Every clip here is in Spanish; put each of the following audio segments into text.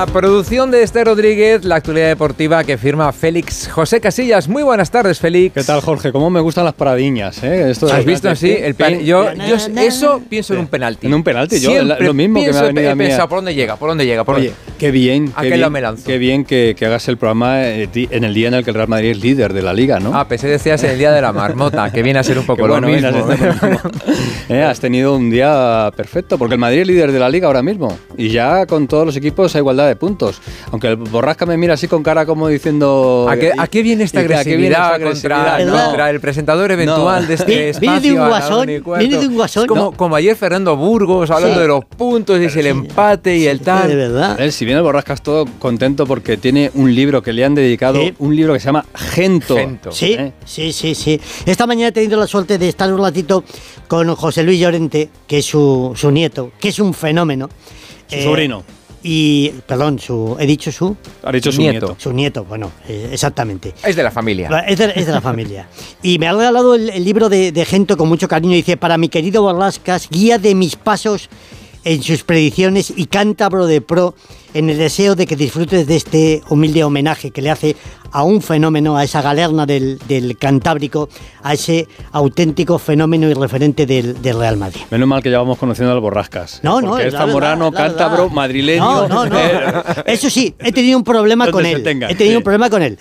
la producción de este Rodríguez, la actualidad deportiva que firma Félix José Casillas. Muy buenas tardes, Félix. ¿Qué tal, Jorge? ¿Cómo me gustan las paradiñas? ¿eh? Esto ¿Has visto así? El yo, yo, eso pienso en un penalti. En un penalti, yo lo mismo que me ha venido a mí. ¿por dónde llega? ¿Por dónde llega? ¿Por Oye, qué bien. ¿A qué, bien, me qué bien que, que, hagas el programa eh, en el día en el que el Real Madrid es líder de la liga, ¿no? Ah, pensé decías en el día de la marmota, que viene a ser un poco lo mismo. eh, has tenido un día perfecto, porque el Madrid es líder de la liga ahora mismo. Y ya con todos los equipos a igualdad de puntos. Aunque el Borrasca me mira así con cara como diciendo... ¿A qué, ¿a qué viene esta agresividad, Contra, el presentador eventual de este espacio? Viene de un guasón, viene de un guasón. como, como ayer Fernando Burgos hablando de los puntos y el empate y el tal. De verdad. si viene el Borrascas todo contento porque tiene un libro que le han dedicado, un libro que se llama Gento. Sí, ¿eh? sí, sí, sí. Esta mañana he tenido la suerte de estar un ratito con José Luis Llorente, que es su, su nieto, que es un fenómeno. Su sobrino. Y, perdón, su, he dicho su... Ha dicho su nieto. Su nieto, bueno, eh, exactamente. Es de la familia. Es de, es de la familia. Y me ha regalado el, el libro de, de, Gento con mucho cariño. Dice, para mi querido Borlascas, guía de mis pasos en sus predicciones y cántabro de pro en el deseo de que disfrutes de este humilde homenaje que le hace a un fenómeno, a esa galerna del, del Cantábrico, a ese auténtico fenómeno y referente del, del, Real Madrid. Menos mal que ya vamos conociendo al Borrascas. No, no, es zamorano, cántabro, madrileño. No, no, no. Eso sí, he tenido un problema con él. he tenido un problema con él.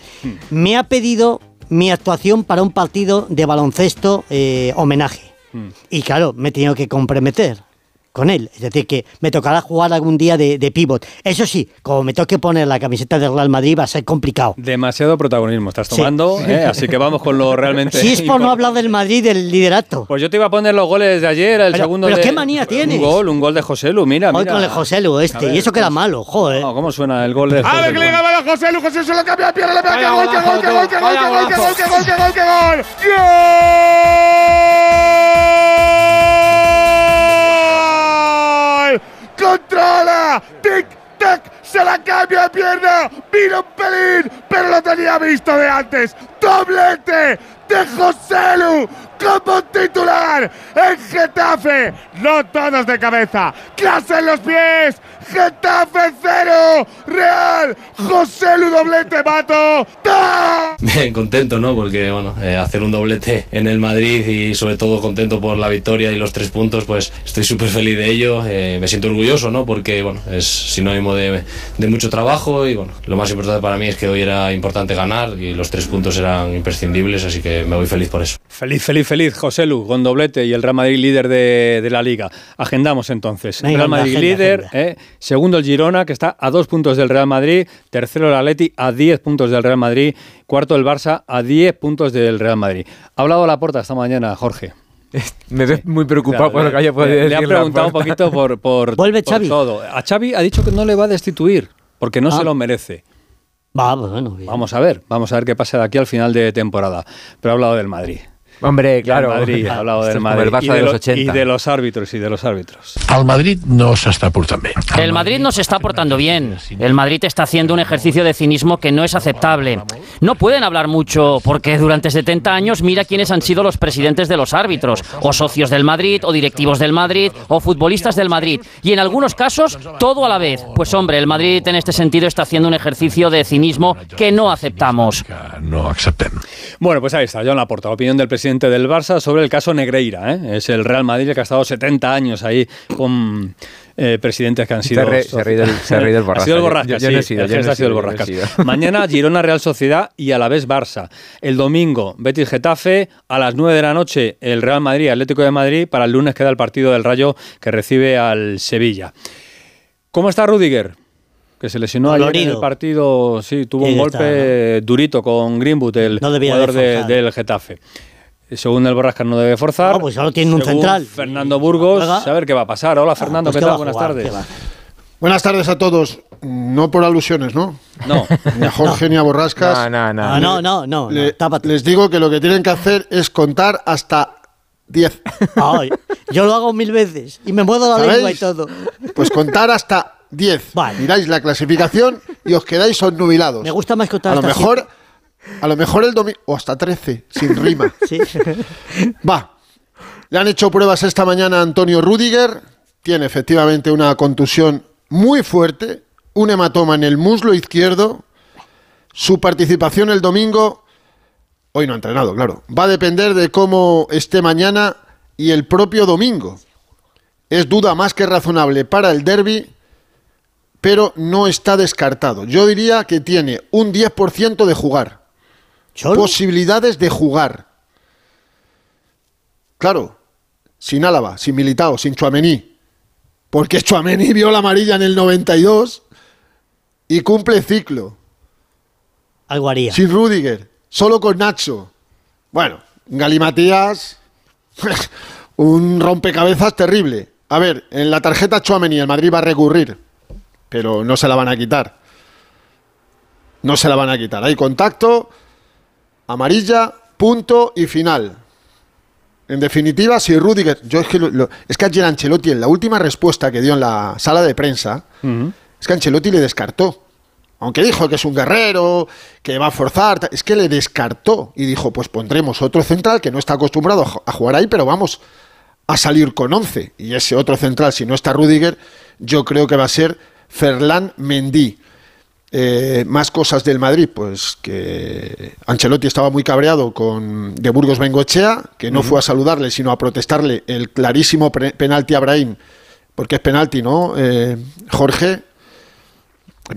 Me ha pedido mi actuación para un partido de baloncesto eh, homenaje. Hmm. Y claro, me he tenido que comprometer con él. Es decir, que me tocará jugar algún día de, de pivot. Eso sí, como me toque poner la camiseta del Real Madrid va a ser complicado. Demasiado protagonismo estás tomando, sí. ¿eh? así que vamos con lo realmente... Si es por no hablar del Madrid, del liderato. Pues yo te iba a poner los goles de ayer, el pero, segundo pero de... qué manía tienes. Un gol, un gol de José Lu, mira, Hoy mira. con el José Lu este, ver, y eso que era malo, joder. No, ¿Cómo suena el gol de José A ver, que le llegaba a José Lu, José se lo cambia, pierde, le pega, que gol, que gol, que gol, que gol, que gol, que gol, que gol, que gol, que gol, que gol. ¡Controla! ¡Tic, tac! ¡Se la cambia de pierna! ¡Vino un pelín! ¡Pero lo tenía visto de antes! ¡Doblete! de José Como titular en Getafe. No todos de cabeza. Clase en los pies. Getafe cero. Real. José Lu doblete mato. Bien, contento, ¿no? Porque, bueno, eh, hacer un doblete en el Madrid y sobre todo contento por la victoria y los tres puntos, pues estoy súper feliz de ello. Eh, me siento orgulloso, ¿no? Porque, bueno, es sinónimo de, de mucho trabajo y, bueno, lo más importante para mí es que hoy era importante ganar y los tres puntos eran imprescindibles, así que me voy feliz por eso. Feliz, feliz, feliz, José Lu, con doblete y el Real Madrid líder de, de la liga. Agendamos entonces. Venga, Real Madrid agenda, líder, agenda. eh, segundo el Girona, que está a dos puntos del Real Madrid, tercero el Atleti a 10 puntos del Real Madrid, cuarto el Barça a 10 puntos del Real Madrid. Ha hablado la puerta esta mañana, Jorge. Me ves muy preocupado por lo que haya podido le, decir. le ha preguntado un poquito por, por, Vuelve por Xavi. todo. A Xavi ha dicho que no le va a destituir, porque no Ah. se lo merece. Va, bueno, bien. Vamos a ver, vamos a ver qué pasa de aquí al final de temporada. Pero ha hablado del Madrid. Hombre, claro. Madrid, ha hablado del es como Madrid. el Barça y, de de los lo- 80. y de los árbitros, y de los árbitros. El Madrid no s'està portant bé. El Madrid no se está portando bien. El Madrid está haciendo un ejercicio de cinismo que no es aceptable. No pueden hablar mucho porque durante 70 años mira quiénes han sido los presidentes de los árbitros, o socios del Madrid, o directivos del Madrid, o futbolistas del Madrid. Y en algunos casos, todo a la vez. Pues hombre, el Madrid en este sentido está haciendo un ejercicio de cinismo que no aceptamos. No acceptem. Bueno, pues ahí está, Joan Laporta, opinión del presidente del Barça sobre el caso Negreira. ¿eh? Es el Real Madrid el que ha estado 70 años ahí con eh, presidentes que han sido... Se ha re- se ha reído el- se ha reído el Ha sido el Borrascas. Borrascas, Yo- yo no he sí, sido, el yo no he gesto ha sido el he sido. Mañana Girona Real Sociedad y a la vez Barça. El domingo Betis Getafe, a las 9 de la noche el Real Madrid Atlético de Madrid, para el lunes queda el partido del Rayo que recibe al Sevilla. ¿Cómo está Rudiger? Que se lesionó ayer en Dolorido. el partido, sí, tuvo un golpe durito con Greenwood, el No jugador de del Getafe. Según el Borrascas no debe forzar. No, pues solo tiene un central. Fernando Burgos, Juega. a ver qué va a pasar. Hola Fernando, Pues ¿qué ¿qué tal? Buenas jugar? tardes. Buenas tardes a todos. No por alusiones, ¿no? No, Ni a Jorge ni a Borrascas. No, no, no. Ah, no, no, no, Le- no, tápate. les digo que lo que tienen que hacer es contar hasta 10. Ay, yo lo hago mil veces y me muevo la ¿Sabéis? lengua y todo. Pues contar hasta 10. Vale. Miráis la clasificación y os quedáis obnubilados. Me gusta más contar A lo mejor, a lo mejor el domingo. O hasta 13, sin rima. Sí. Va. Le han hecho pruebas esta mañana a Antonio Rudiger. Tiene efectivamente una contusión muy fuerte, un hematoma en el muslo izquierdo. Su participación el domingo, hoy no ha entrenado, claro, va a depender de cómo esté mañana y el propio domingo. Es duda más que razonable para el derby, pero no está descartado. Yo diría que tiene un 10% de jugar. ¿Solo? Posibilidades de jugar. Claro, sin Álava, sin Militao, sin Chuamení. Porque Chuamení vio la amarilla en el 92 y cumple ciclo. Algo haría. Sin Rudiger, solo con Nacho. Bueno, Galimatías, un rompecabezas terrible. A ver, en la tarjeta Chuamení el Madrid va a recurrir, pero no se la van a quitar. No se la van a quitar. Hay contacto, amarilla, punto y final. En definitiva, si Rudiger. Yo es que, lo- lo- es que ayer Ancelotti, en la última respuesta que dio en la sala de prensa, es que Ancelotti le descartó. Aunque dijo que es un guerrero, que va a forzar, es que le descartó y dijo, pues pondremos otro central que no está acostumbrado a jugar ahí, pero vamos a salir con 11. Y ese otro central, si no está Rudiger, yo creo que va a ser Ferland Mendy. Eh, más cosas del Madrid, pues que Ancelotti estaba muy cabreado con de Burgos Bengochea, que no fue a saludarle, sino a protestarle el clarísimo penalti a Brahim, porque es penalti, ¿no? Eh, Jorge,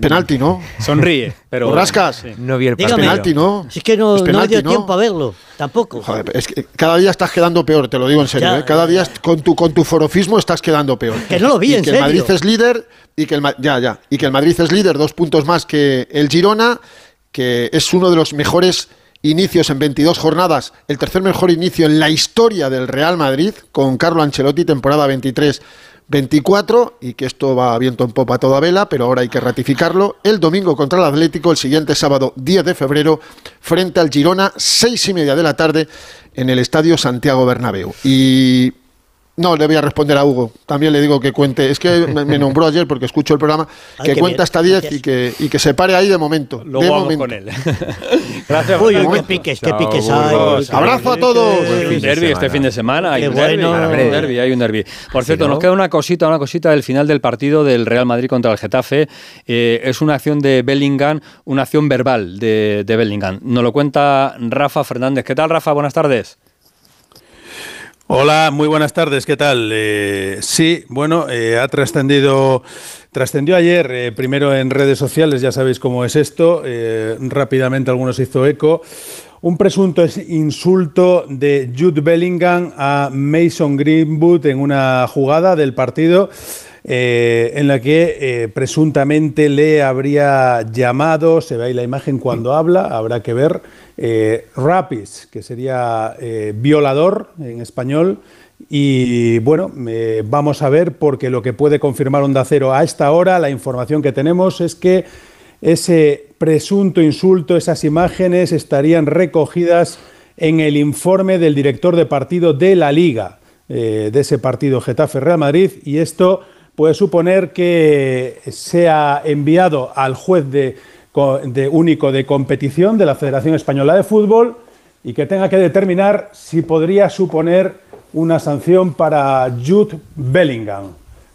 penalti, ¿no? Sonríe, pero. Borrascas. Sí. No vi el Dígame. penalti, ¿no? Si es que no, Es no penalti, me dio ¿no? tiempo a verlo, tampoco. Joder, es que cada día estás quedando peor, te lo digo en serio. Ya. ¿eh? Cada día con tu, con tu forofismo estás quedando peor. Que no lo vi, y en que el. Madrid es líder y que el ya, ya, y que el Madrid es líder, dos puntos más que el Girona, que es uno de los mejores inicios en 22 jornadas, el tercer mejor inicio en la historia del Real Madrid con Carlo Ancelotti, temporada 23. 24 y que esto va viento en popa toda vela, pero ahora hay que ratificarlo. El domingo contra el Atlético, el siguiente sábado 10 de febrero, frente al Girona, seis y media de la tarde en el Estadio Santiago Bernabéu. Y no, le voy a responder a Hugo. También le digo que cuente. Es que me, nombró ayer porque escucho el programa. Ay, que cuenta bien, hasta 10 gracias. y que, y que se pare ahí de momento. Luego de vamos momento. con él. Gracias, Uy, uy, qué piques, qué piques hay. Abrazo a todos. Hay un fin de derbi este fin de semana. Hay un derbi, bueno. hay un derbi, hay un derbi. Por cierto, ¿no? nos queda una cosita, una cosita del final del partido del Real Madrid contra el Getafe. Eh, es una acción de Bellingham, una acción verbal de, de Bellingham. Nos lo cuenta Rafa Fernández. ¿Qué tal, Rafa? Buenas tardes. Hola, muy buenas tardes, ¿qué tal? Eh, sí, bueno, eh, ha trascendido, trascendió ayer, eh, primero en redes sociales, ya sabéis cómo es esto, rápidamente algunos hizo eco, un presunto es- insulto de Jude Bellingham a Mason Greenwood en una jugada del partido eh, en la que eh, presuntamente le habría llamado, se ve ahí la imagen cuando habla, habrá que ver, eh, rapis, que sería eh, violador en español. Y bueno, vamos a ver, porque lo que puede confirmar Onda Cero a esta hora, la información que tenemos es que ese presunto insulto, esas imágenes estarían recogidas en el informe del director de partido de la Liga, de ese partido Getafe-Real Madrid, y esto puede suponer que sea enviado al juez de, co- de único de competición de la Federación Española de Fútbol y que tenga que determinar si podría suponer una sanción para Jude Bellingham.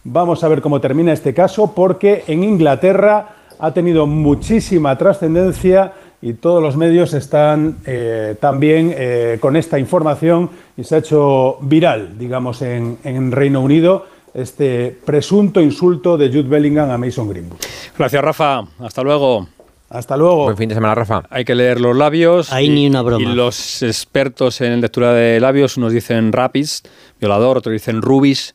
Vamos a ver cómo termina este caso porque en Inglaterra ha tenido muchísima trascendencia y todos los medios están eh, también eh, con esta información y se ha hecho viral, digamos, en Reino Unido este presunto insulto de Jude Bellingham a Mason Greenwood. Gracias, Rafa. Hasta luego. Hasta luego. Buen fin de semana, Rafa. Hay que leer los labios. Ahí y, ni una broma. Y los expertos en lectura de labios, unos dicen rapis, violador, otros dicen rubis,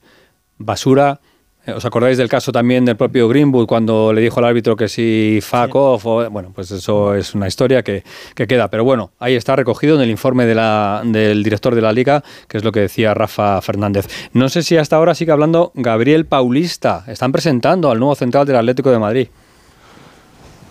basura. Eh, ¿Os acordáis del caso también del propio Greenwood cuando le dijo al árbitro que si fuck off? o- bueno, pues eso es una historia que, que queda. Pero bueno, ahí está recogido en el informe de la- del director de la liga, que es lo que decía Rafa Fernández. No sé si hasta ahora sigue hablando Gabriel Paulista. Están presentando al nuevo central del Atlético de Madrid.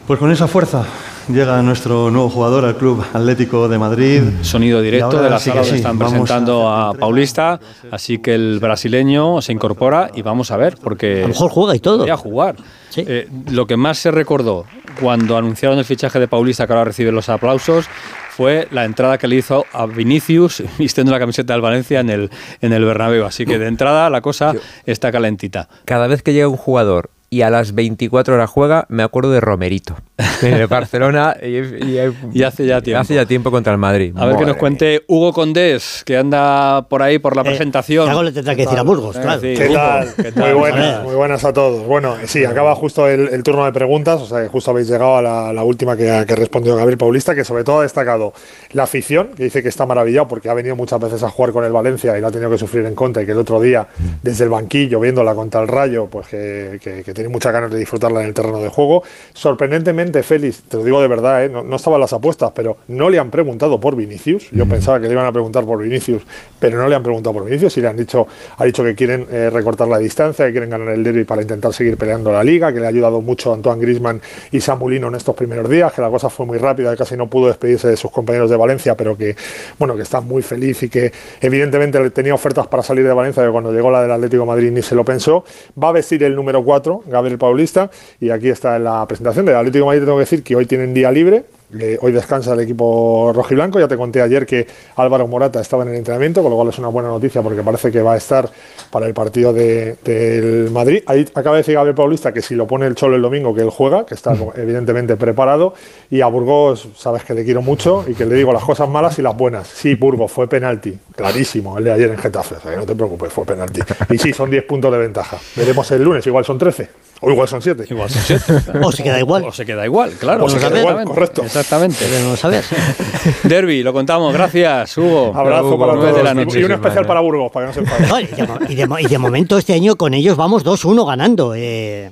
Pues con esa fuerza llega nuestro nuevo jugador al Club Atlético de Madrid. Sonido Y directo de la sí sala donde sí, están vamos presentando a a. Paulista, así que el brasileño se incorpora y vamos a ver, porque A lo mejor juega y todo. podría jugar. Sí. Eh, lo que más se recordó cuando anunciaron el fichaje de Paulista, que ahora recibe los aplausos, fue la entrada que le hizo a Vinicius vistiendo la camiseta del Valencia en el, en el Bernabéu. Así que de entrada la cosa está calentita. Cada vez que llega un jugador y a las 24 horas juega, me acuerdo de Romerito. En el Barcelona y, y- Y hace ya tiempo. hace ya tiempo contra el Madrid. A ver que nos Madre cuente Hugo Condés, que anda por ahí por la presentación. Eh, algo le tendrá que decir a Burgos, Eh, claro. sí, ¿Qué tal? ¿qué tal? Muy buenas, muy buenas a todos. Bueno, sí, acaba justo el, el turno de preguntas, o sea que justo habéis llegado a la, la última que, que respondió Gabriel Paulista, que sobre todo ha destacado la afición, que dice que está maravillado porque ha venido muchas veces a jugar con el Valencia y lo ha tenido que sufrir en contra y que el otro día, desde el banquillo, viéndola contra el Rayo, pues que, que- que tiene muchas ganas de disfrutarla en el terreno de juego. Sorprendentemente, Félix, te lo digo de verdad, ¿eh? no, no estaban las apuestas, pero no le han preguntado por Vinicius. Yo pensaba que le iban a preguntar por Vinicius, pero no le han preguntado por Vinicius y le han dicho, ha dicho que quieren eh, recortar la distancia, que quieren ganar el derby para intentar seguir peleando la liga, que le ha ayudado mucho Antoine Grisman y Samulino en estos primeros días, que la cosa fue muy rápida, que casi no pudo despedirse de sus compañeros de Valencia, pero que bueno, que está muy feliz y que evidentemente tenía ofertas para salir de Valencia, que cuando llegó la del Atlético de Madrid ni se lo pensó. Va a vestir el número 4, Gabriel Paulista, y aquí está la presentación del Atlético de Madrid. Te tengo que decir que hoy tienen día libre. Eh, hoy descansa el equipo rojiblanco. Ya te conté ayer que Álvaro Morata estaba en el entrenamiento, con lo cual es una buena noticia porque parece que va a estar para el partido de- del Madrid. Ahí acaba de decir Gabriel Paulista que si lo pone el Cholo el domingo, que él juega, que está evidentemente preparado. Y a Burgos, sabes que le quiero mucho y que le digo las cosas malas y las buenas. Sí, Burgos, fue penalti. Clarísimo, el de ayer en Getafe. O sea, que no te preocupes, fue penalti. Y sí, son 10 puntos de ventaja. Veremos el lunes, igual son 13. O igual son 7. Igual son siete. O se queda igual. O se queda igual, claro. O se queda igual, correcto. Exactamente. Pero no sabes. Derby, lo contamos. Gracias, Hugo. Abrazo Hugo, para nueve todos. de la noche. y un especial para Burgos, para que no se enfaden. No, y, de, mo- y de mo- y de momento este año con ellos vamos 2-1 ganando. Eh,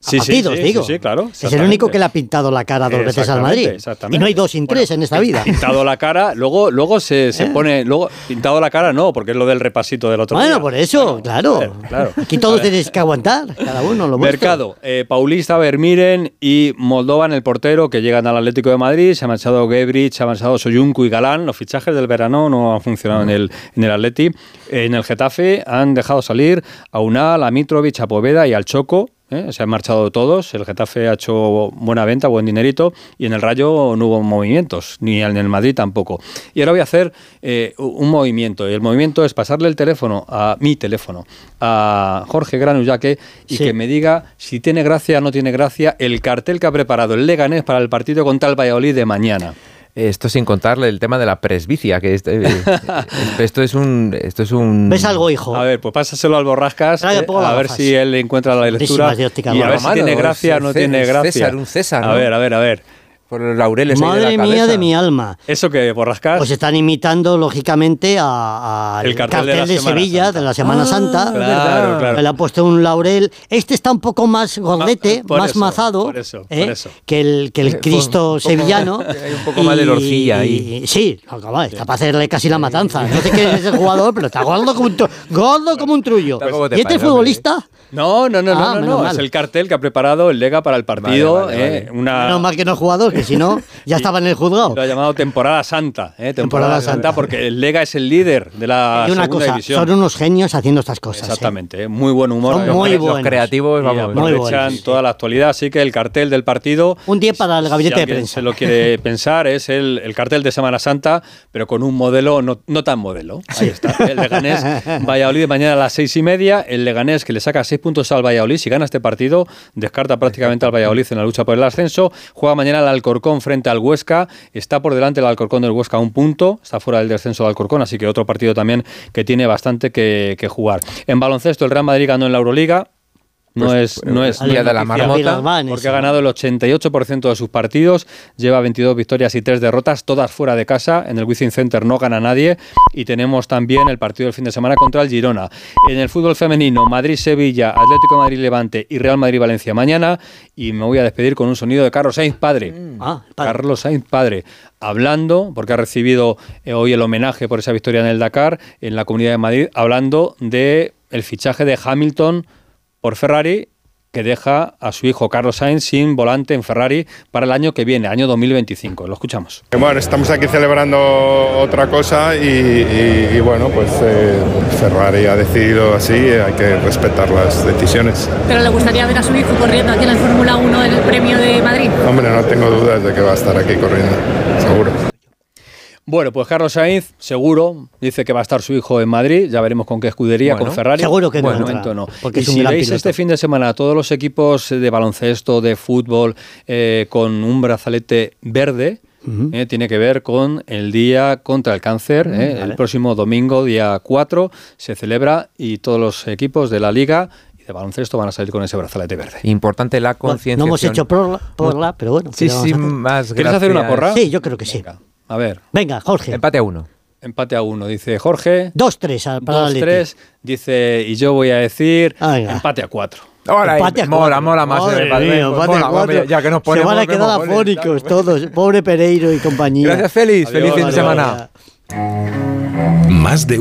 a Sí, sí, partidos, sí, digo. sí, sí, claro, Es el único que le ha pintado la cara dos veces al Madrid. Y no hay dos sin tres en esta vida. Pintado la cara, luego, luego se, se ¿Eh? pone. Luego, pintado la cara no, porque es lo del repasito del otro Bueno, día. por eso, claro. claro. Aquí todos tenéis que aguantar, cada uno lo. Mercado, eh, Paulista, Vermiren y Moldovan, el portero, que llegan al Atlético de Madrid. Se ha marchado Gebrich, se ha marchado Soyuncu y Galán. Los fichajes del verano no han funcionado en el, en el Atleti. En el Getafe han dejado salir a Unal, a Mitrovic, a Poveda y al Choco. ¿Eh? Se han marchado todos. El Getafe ha hecho buena venta, buen dinerito. Y en el Rayo no hubo movimientos, ni en el Madrid tampoco. Y ahora voy a hacer eh, un movimiento. Y el movimiento es pasarle el teléfono, a mi teléfono, a Jorge Granullaque y Sí. que me diga si tiene gracia o no tiene gracia el cartel que ha preparado el Leganés para el partido contra el Valladolid de mañana. Esto sin contarle el tema de la presbicia, que este- eh, esto es un esto es un ¿Ves algo, hijo? A ver, pues pásaselo al Borrascas eh, a ver si él encuentra la lectura y a ver si tiene gracia o no tiene gracia. César, un César, A ¿no? ver, a ver, a ver. Por los laureles ahí de Madre la mía cabeza. de mi alma. Eso que Borrascas. Pues están imitando, lógicamente, a- al El cartel cartel, de la de, Sevilla, Santa. de la Semana Ah, Santa. Claro, claro. Le han puesto un laurel. Este está un poco más gordete, Ah, más eso, mazado por eso, ¿eh? por eso. que el, que Eh, el Cristo un poco- sevillano. hay un poco más de lorcilla ahí. y- sí, como, está para hacerle casi la matanza. No sé quién es el jugador, pero está gordo como un, tru- gordo como un trullo. ¿Y este pases, futbolista? No, no, no, no, Ah, no, no, es el cartel que ha preparado el Lega para el partido. Vale, vale, eh, vale. Una, Menos mal que no es jugador, si no, ya estaba en el juzgado. Lo ha llamado temporada santa, ¿eh? temporada, Temporada santa, santa. porque el Lega es el líder de la y una segunda cosa, división. son unos genios haciendo estas cosas. ¿eh? Exactamente, ¿eh? muy buen humor. Son Los muy buenos. Los creativos, vamos. Muy aprovechan buenos. toda la actualidad, así que el cartel del partido. Un día para el gabinete si de prensa. se lo quiere pensar, es el, el cartel de Semana Santa, pero con un modelo no, no tan modelo. Ahí está. El Leganés Valladolid mañana a las seis y media. El Leganés que le saca seis puntos al Valladolid. Si gana este partido, descarta prácticamente al Valladolid en la lucha por el ascenso. Juega mañana el Alcorcón frente al Huesca. Está por delante el Alcorcón del Huesca a un punto. Está fuera del descenso del Alcorcón, así que otro partido también que tiene bastante que, que jugar. En baloncesto, el Real Madrid ganó en la Euroliga. No Pues, es, no es el día de la marmota. porque ha ganado el 88% de sus partidos, lleva 22 victorias y 3 derrotas, todas fuera de casa. En el Wizzing Center no gana nadie. Y tenemos también el partido del fin de semana contra el Girona. En el fútbol femenino, Madrid-Sevilla, Atlético de Madrid-Levante y Real Madrid-Valencia mañana. Y me voy a despedir con un sonido de Carlos Sainz padre. Ah, padre. Carlos Sainz padre. Hablando, porque ha recibido eh, hoy el homenaje por esa victoria en el Dakar, en la Comunidad de Madrid, hablando de el fichaje de Hamilton por Ferrari que deja a su hijo Carlos Sainz sin volante en Ferrari para el año que viene, año 2025. Lo escuchamos. Bueno, estamos aquí celebrando otra cosa y, y- y bueno, pues eh, Ferrari ha decidido así, eh, hay que respetar las decisiones. Pero le gustaría ver a su hijo corriendo aquí en la Fórmula 1 en el Premio de Madrid. Hombre, no tengo dudas de que va a estar aquí corriendo, seguro. Bueno, pues Carlos Sainz, seguro, dice que va a estar su hijo en Madrid, ya veremos con qué escudería, Bueno, con Ferrari. seguro que no Bueno, entra, momento no. porque y es un si gran veis piloto. este fin de semana a todos los equipos de baloncesto, de fútbol, eh, con un brazalete verde, eh, tiene que ver con el Día contra el Cáncer. eh, vale. El próximo domingo, día 4, se celebra y todos los equipos de la liga y de baloncesto van a salir con ese brazalete verde. Importante la No concienciación. hemos hecho porla, porla, pero bueno. Sí, ¿qué vamos sí, más ¿Quieres hacer una porra? Sí, yo creo que sí. A ver, Venga, Jorge. Empate a uno. empate a uno, dice Jorge. 2-3 al- para Atleti. 2-3, dice, y yo voy a decir Ah, venga. empate a 4. Ahora, Empate a mola, cuatro. mola más. Madre el empate. a cuatro. ya que nos Se ponemos, van a quedar afónicos todos. Pobre Pereiro y compañía. Gracias, Félix. Feliz fin de semana. Más de